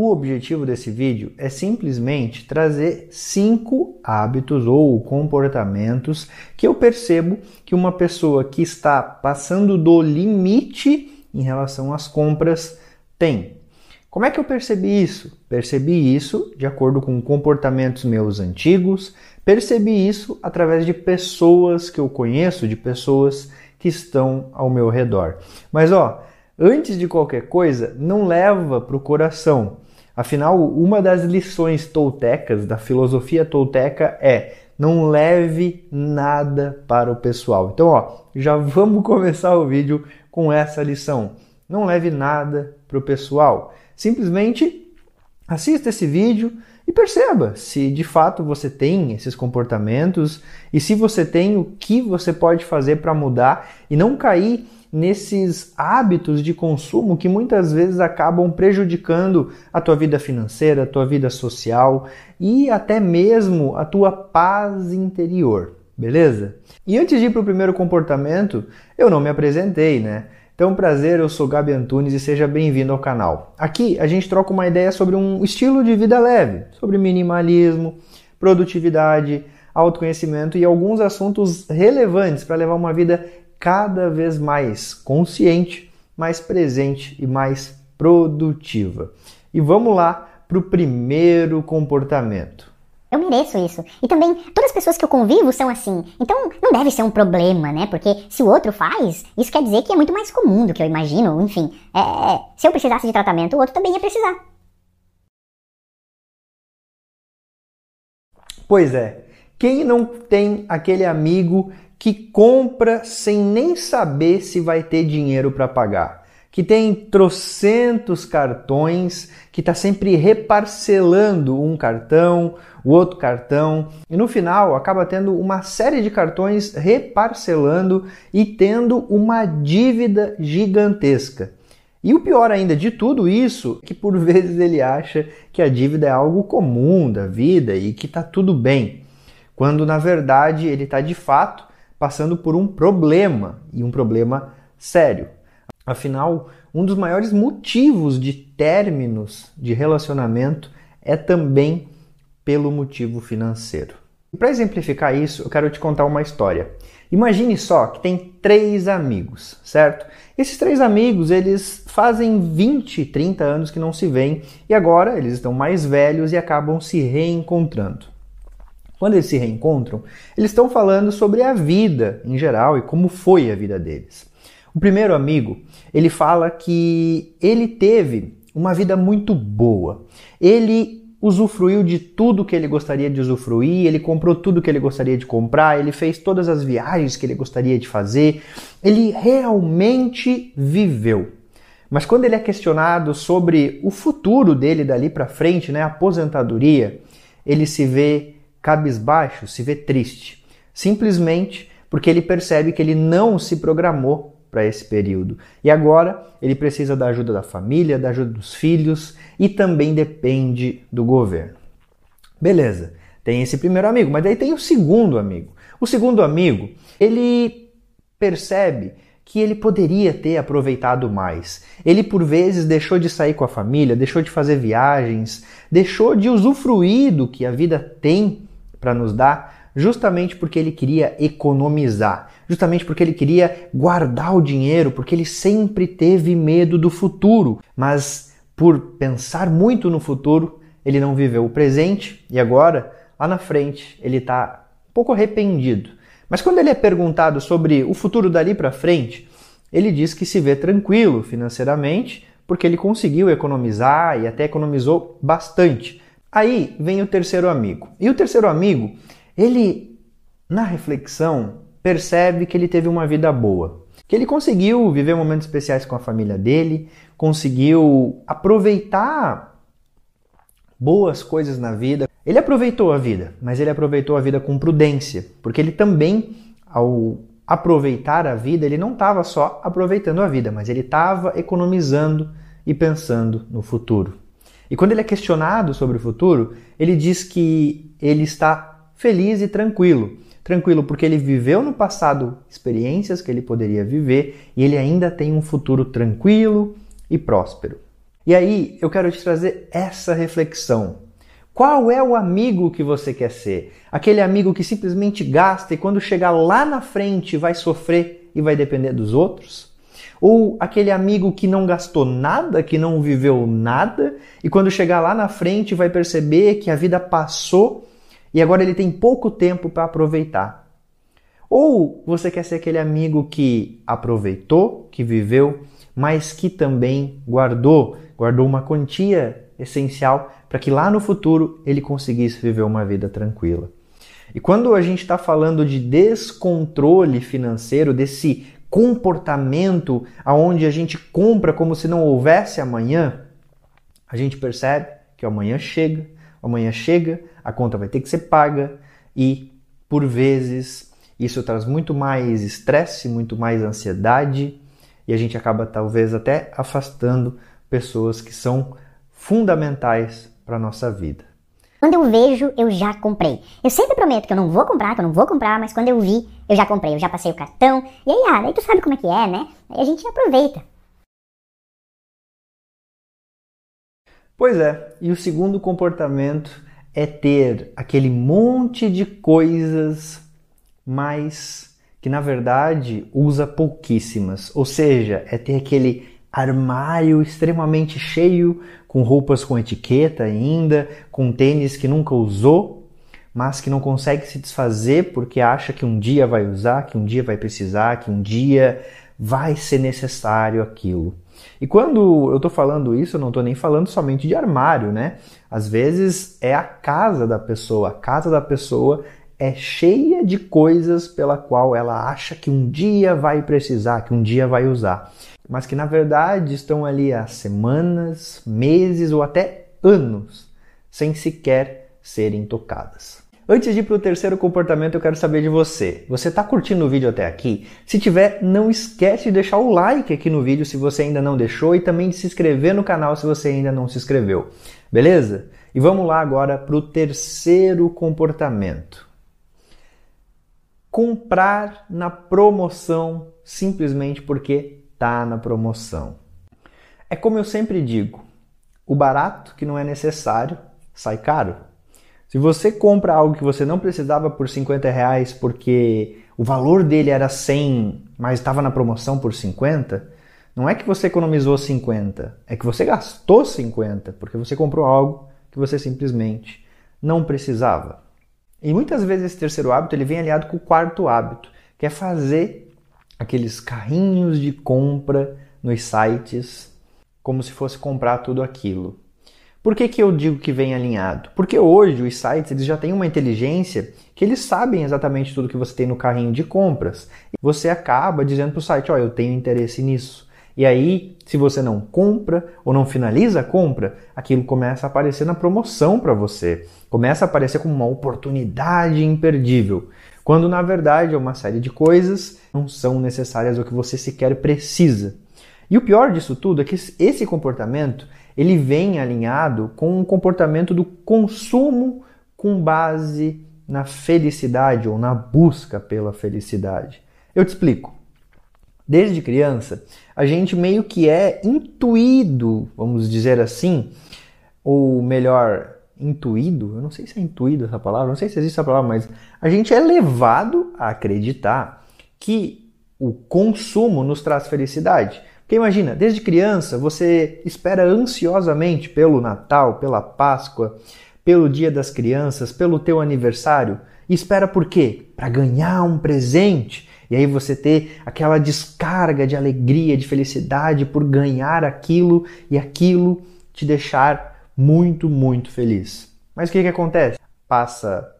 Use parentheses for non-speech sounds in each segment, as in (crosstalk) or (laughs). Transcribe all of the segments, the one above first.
O objetivo desse vídeo é simplesmente trazer cinco hábitos ou comportamentos que eu percebo que uma pessoa que está passando do limite em relação às compras tem. Como é que eu percebi isso? Percebi isso de acordo com comportamentos meus antigos, percebi isso através de pessoas que eu conheço, de pessoas que estão ao meu redor. Mas ó, antes de qualquer coisa, não leva para o coração Afinal, uma das lições toltecas, da filosofia tolteca, é não leve nada para o pessoal. Então, ó, já vamos (laughs) começar o vídeo com essa lição. Não leve nada para o pessoal. Simplesmente assista esse vídeo e perceba se de fato você tem esses comportamentos e se você tem o que você pode fazer para mudar e não cair nesses hábitos de consumo que muitas vezes acabam prejudicando a tua vida financeira, a tua vida social e até mesmo a tua paz interior, beleza? E antes de ir para o primeiro comportamento, eu não me apresentei, né? Então, prazer, eu sou Gabi Antunes e seja bem-vindo ao canal. Aqui a gente troca uma ideia sobre um estilo de vida leve, sobre minimalismo, produtividade, autoconhecimento e alguns assuntos relevantes para levar uma vida cada vez mais consciente, mais presente e mais produtiva. E vamos lá para o primeiro comportamento. Eu mereço isso. E também, todas as pessoas que eu convivo são assim. Então, não deve ser um problema, né? Porque se o outro faz, isso quer dizer que é muito mais comum do que eu imagino. Enfim, é, é se eu precisasse de tratamento, o outro também ia precisar. Pois é. Quem não tem aquele amigo que compra sem nem saber se vai ter dinheiro para pagar, que tem trocentos cartões, que está sempre reparcelando um cartão, o outro cartão, e no final acaba tendo uma série de cartões reparcelando e tendo uma dívida gigantesca. E o pior ainda de tudo isso é que por (laughs) vezes ele acha que a dívida é algo comum da vida e que está tudo bem, quando na verdade ele está de fato passando por um problema e um problema sério. Afinal, um dos maiores motivos de términos de relacionamento é também pelo motivo financeiro. Para exemplificar isso, eu quero te contar uma história. Imagine só que tem três amigos, certo? Esses três amigos, eles fazem 20, 30 anos que não se veem e agora eles estão mais velhos e acabam se reencontrando. Quando eles se reencontram, eles estão falando sobre a vida em geral e como foi a vida deles. O primeiro amigo, ele fala que ele teve uma vida muito boa. Ele usufruiu de tudo que ele gostaria de usufruir, ele comprou tudo que ele gostaria de comprar, ele fez todas as viagens que ele gostaria de fazer. Ele realmente viveu. Mas quando ele é questionado sobre o futuro dele dali para frente, né, a aposentadoria, ele se vê cabisbaixo, se vê triste, simplesmente porque ele percebe que ele não se programou para esse período. E agora ele precisa da ajuda da família, da ajuda dos filhos e também depende do governo. Beleza, tem esse primeiro amigo, mas daí tem o segundo amigo. O segundo amigo, ele percebe que ele poderia ter aproveitado mais. Ele por vezes deixou de sair com a família, deixou de fazer viagens, deixou de usufruir do que a vida tem para nos dar, justamente porque ele queria economizar, justamente porque ele queria guardar o dinheiro, porque ele sempre teve medo do futuro, mas por pensar muito no futuro, ele não viveu o presente e agora, lá na frente, ele está um pouco arrependido. Mas quando ele é perguntado sobre o futuro dali para frente, ele diz que se vê tranquilo financeiramente porque ele conseguiu economizar e até economizou bastante. Aí vem o terceiro amigo. E o terceiro amigo, ele, na reflexão, percebe que ele teve uma vida boa. que ele conseguiu viver momentos especiais com a família dele, conseguiu aproveitar boas coisas na vida. Ele aproveitou a vida, mas ele aproveitou a vida com prudência, porque ele também, ao aproveitar a vida, ele não estava só aproveitando a vida, mas ele estava economizando e pensando no futuro. E quando ele é questionado sobre o futuro, ele diz que ele está feliz e tranquilo. Tranquilo porque ele viveu no passado experiências que ele poderia viver e ele ainda tem um futuro tranquilo e próspero. E aí eu quero te trazer essa reflexão. Qual é o amigo que você quer ser? Aquele amigo que simplesmente gasta e quando chegar lá na frente vai sofrer e vai depender dos outros? Ou aquele amigo que não gastou nada, que não viveu nada e quando chegar lá na frente vai perceber que a vida passou e agora ele tem pouco tempo para aproveitar? Ou você quer ser aquele amigo que aproveitou, que viveu, mas que também guardou guardou uma quantia essencial para que lá no futuro ele conseguisse viver uma vida tranquila. E quando a gente está falando de descontrole financeiro, desse comportamento aonde a gente compra como se não houvesse amanhã, a gente percebe que amanhã chega, amanhã chega, a conta vai ter que ser paga e por vezes isso traz muito mais estresse, muito mais ansiedade e a gente acaba talvez até afastando pessoas que são fundamentais para a nossa vida. Quando eu vejo, eu já comprei. Eu sempre prometo que eu não vou comprar, que eu não vou comprar, mas quando eu vi, eu já comprei, eu já passei o cartão. E aí, ah, tu sabe como é que é, né? Aí a gente aproveita. Pois é, e o segundo comportamento é ter aquele monte de coisas, mas que na verdade usa pouquíssimas. Ou seja, é ter aquele armário extremamente cheio, com roupas com etiqueta ainda, com tênis que nunca usou, mas que não consegue se desfazer porque acha que um dia vai usar, que um dia vai precisar, que um dia vai ser necessário aquilo. E quando eu estou falando isso, eu não estou nem falando somente de armário, né? Às vezes é a casa da pessoa. A casa da pessoa é cheia de coisas pela qual ela acha que um dia vai precisar, que um dia vai usar mas que na verdade estão ali há semanas, meses ou até anos sem sequer serem tocadas. Antes de ir para o terceiro comportamento, eu quero saber de você. Você está curtindo o vídeo até aqui? Se tiver, não esquece de deixar o like aqui no vídeo se você ainda não deixou e também de se inscrever no canal se você ainda não se inscreveu. Beleza? E vamos lá agora para o terceiro comportamento. Comprar na promoção simplesmente porque está na promoção. É como eu sempre digo: o barato que não é necessário sai caro. Se você compra algo que você não precisava por 50 reais porque o valor dele era 100, mas estava na promoção por 50, não é que você economizou 50, é que você gastou 50 porque você comprou algo que você simplesmente não precisava. E muitas vezes esse terceiro hábito ele vem aliado com o quarto hábito, que é fazer aqueles carrinhos de compra nos sites como se fosse comprar tudo aquilo. Por que, que eu digo que vem alinhado? Porque hoje os sites eles já têm uma inteligência que eles sabem exatamente tudo que você tem no carrinho de compras. Você acaba dizendo para o site, ó, oh, eu tenho interesse nisso. E aí, se você não compra ou não finaliza a compra, aquilo começa a aparecer na promoção para você. Começa a aparecer como uma oportunidade imperdível quando na verdade é uma série de coisas não são necessárias ou que você sequer precisa. E o pior disso tudo é que esse comportamento ele vem alinhado com um comportamento do consumo com base na felicidade ou na busca pela felicidade. Eu te explico. Desde criança, a gente meio que é intuído, vamos dizer assim, ou melhor, intuído, eu não sei se é intuído essa palavra, não sei se existe essa palavra, mas a gente é levado a acreditar que o consumo nos traz felicidade. Porque imagina, desde criança você espera ansiosamente pelo Natal, pela Páscoa, pelo Dia das Crianças, pelo teu aniversário. E espera por quê? Para ganhar um presente. E aí você ter aquela descarga de alegria, de felicidade por ganhar aquilo e aquilo te deixar muito, muito feliz. Mas o que, que acontece? Passa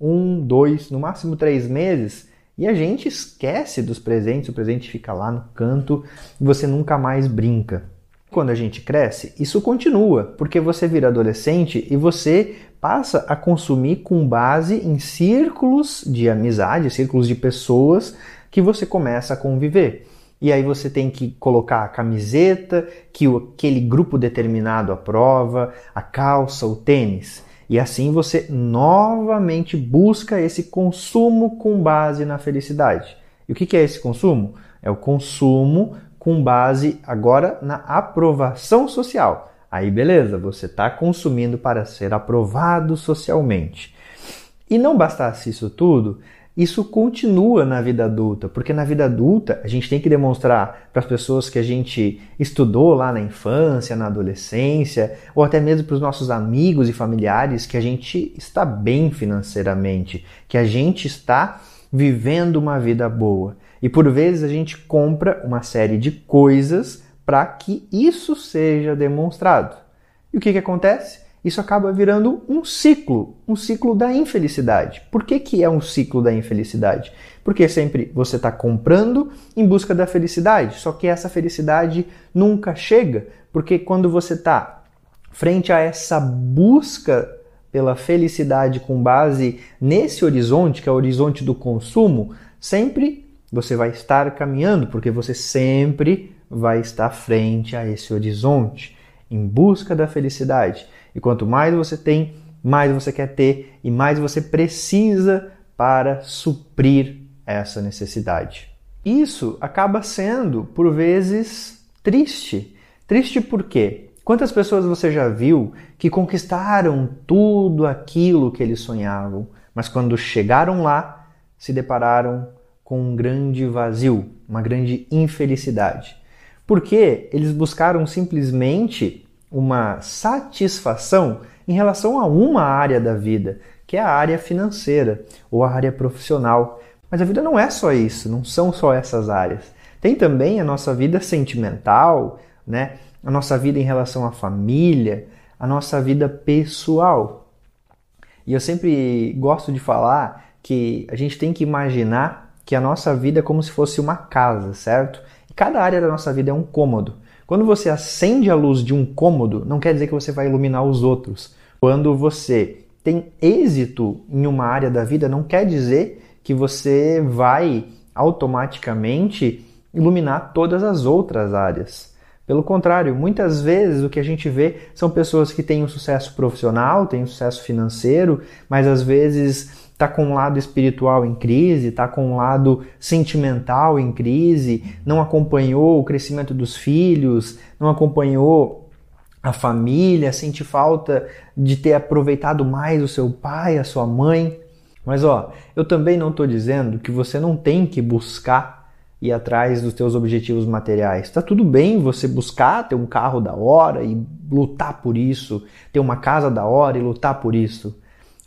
um, dois, no máximo três meses E a gente esquece dos presentes, o presente fica lá no canto e você nunca mais brinca. Quando a gente cresce, isso continua, porque você vira adolescente e você passa a consumir com base em círculos de amizade, círculos de pessoas que você começa a conviver. E aí você tem que colocar a camiseta que aquele grupo determinado aprova, a calça, o tênis. E assim você novamente busca esse consumo com base na felicidade. E o que é esse consumo? É o consumo com base agora na aprovação social. Aí beleza, você está consumindo para ser aprovado socialmente. E não bastasse isso tudo, isso continua na vida adulta, porque na vida adulta a gente tem que demonstrar para as pessoas que a gente estudou lá na infância, na adolescência, ou até mesmo para os nossos amigos e familiares que a gente está bem financeiramente, que a gente está vivendo uma vida boa. E por vezes a gente compra uma série de coisas para que isso seja demonstrado. E o que, que acontece? Isso acaba virando um ciclo, um ciclo da infelicidade. Por que, que é um ciclo da infelicidade? Porque sempre você está comprando em busca da felicidade, só que essa felicidade nunca chega, porque quando você está frente a essa busca pela felicidade com base nesse horizonte, que é o horizonte do consumo, sempre você vai estar caminhando, porque você sempre vai estar frente a esse horizonte, em busca da felicidade. E quanto mais você tem, mais você quer ter e mais você precisa para suprir essa necessidade. Isso acaba sendo, por vezes, triste. Triste por quê? Quantas pessoas você já viu que conquistaram tudo aquilo que eles sonhavam, mas quando chegaram lá, se depararam com um grande vazio, uma grande infelicidade? Porque eles buscaram simplesmente uma satisfação em relação a uma área da vida, que é a área financeira ou a área profissional. Mas a vida não é só isso, não são só essas áreas. Tem também a nossa vida sentimental, né? a nossa vida em relação à família, a nossa vida pessoal. E eu sempre gosto de falar que a gente tem que imaginar que a nossa vida é como se fosse uma casa, certo? E cada área da nossa vida é um cômodo. Quando você acende a luz de um cômodo, não quer dizer que você vai iluminar os outros. Quando você tem êxito em uma área da vida, não quer dizer que você vai automaticamente iluminar todas as outras áreas. Pelo contrário, muitas vezes o que a gente vê são pessoas que têm um sucesso profissional, têm um sucesso financeiro, mas às vezes está com um lado espiritual em crise, está com um lado sentimental em crise, não acompanhou o crescimento dos filhos, não acompanhou a família, sente falta de ter aproveitado mais o seu pai, a sua mãe. Mas ó, eu também não estou dizendo que você não tem que buscar ir atrás dos teus objetivos materiais. Tá tudo bem você buscar ter um carro da hora e lutar por isso, ter uma casa da hora e lutar por isso.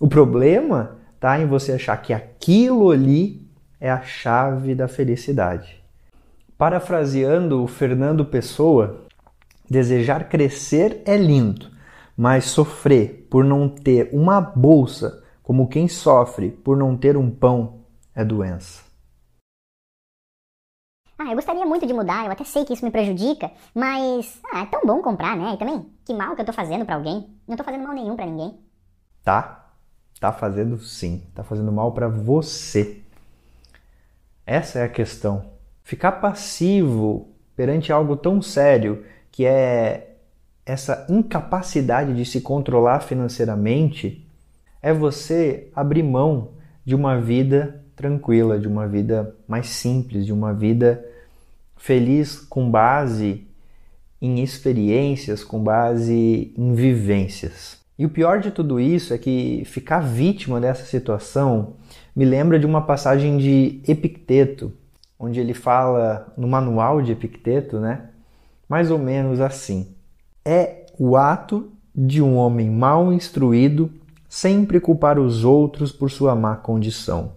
O problema em você achar que aquilo ali é a chave da felicidade. Parafraseando o Fernando Pessoa, desejar crescer é lindo, mas sofrer por não ter uma bolsa, como quem sofre por não ter um pão, é doença. Ah, eu gostaria muito de mudar, eu até sei que isso me prejudica, mas ah, é tão bom comprar, né? E também, que mal que eu tô fazendo para alguém? Não tô fazendo mal nenhum para ninguém. Tá, Tá fazendo sim, tá fazendo mal para você. Essa é a questão. Ficar passivo perante algo tão sério que é essa incapacidade de se controlar financeiramente é você abrir mão de uma vida tranquila, de uma vida mais simples, de uma vida feliz com base em experiências, com base em vivências. E o pior de tudo isso é que ficar vítima dessa situação me lembra de uma passagem de Epicteto, onde ele fala no manual de Epicteto, né? Mais ou menos assim: É o ato de um homem mal instruído sempre culpar os outros por sua má condição.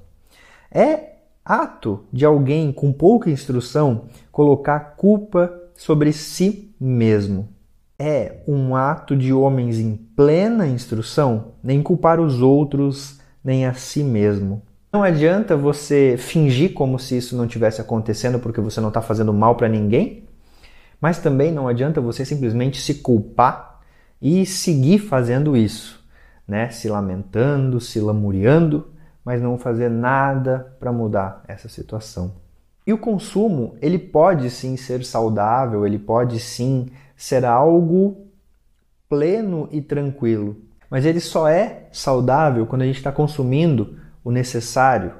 É ato de alguém com pouca instrução colocar culpa sobre si mesmo é um ato de homens em plena instrução, nem culpar os outros, nem a si mesmo. Não adianta você fingir como se isso não tivesse acontecendo porque você não está fazendo mal para ninguém, mas também não adianta você simplesmente se culpar e seguir fazendo isso, né? Se lamentando, se lamuriando, mas não fazer nada para mudar essa situação. E o consumo, ele pode sim ser saudável, ele pode sim ser algo pleno e tranquilo, mas ele só é saudável quando a gente está consumindo o necessário,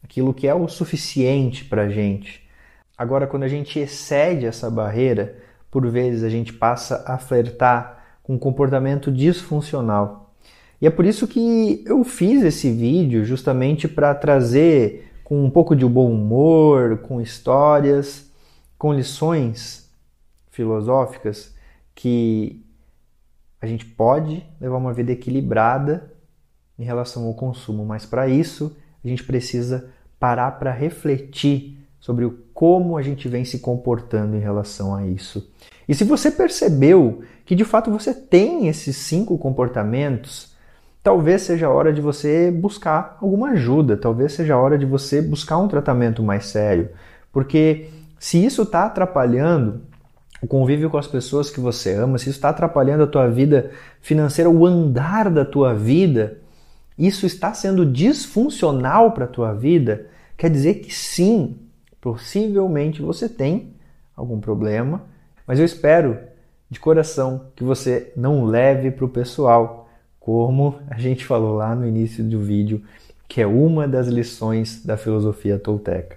aquilo que é o suficiente para a gente. Agora, quando a gente excede essa barreira, por vezes a gente passa a flertar com um comportamento disfuncional. E é por isso que eu fiz esse vídeo justamente para trazer com um pouco de bom humor, com histórias, com lições filosóficas que a gente pode levar uma vida equilibrada em relação ao consumo, mas para isso a gente precisa parar para refletir sobre o como a gente vem se comportando em relação a isso. E se você percebeu que de fato você tem esses cinco comportamentos, talvez seja a hora de você buscar alguma ajuda, talvez seja a hora de você buscar um tratamento mais sério, porque se isso está atrapalhando o convívio com as pessoas que você ama, se isso está atrapalhando a tua vida financeira, o andar da tua vida, isso está sendo disfuncional para a tua vida, quer dizer que sim, possivelmente você tem algum problema, mas eu espero de coração que você não leve para o pessoal, como a gente falou lá no início do vídeo, que é uma das lições da filosofia tolteca.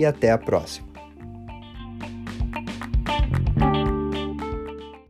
e até a próxima.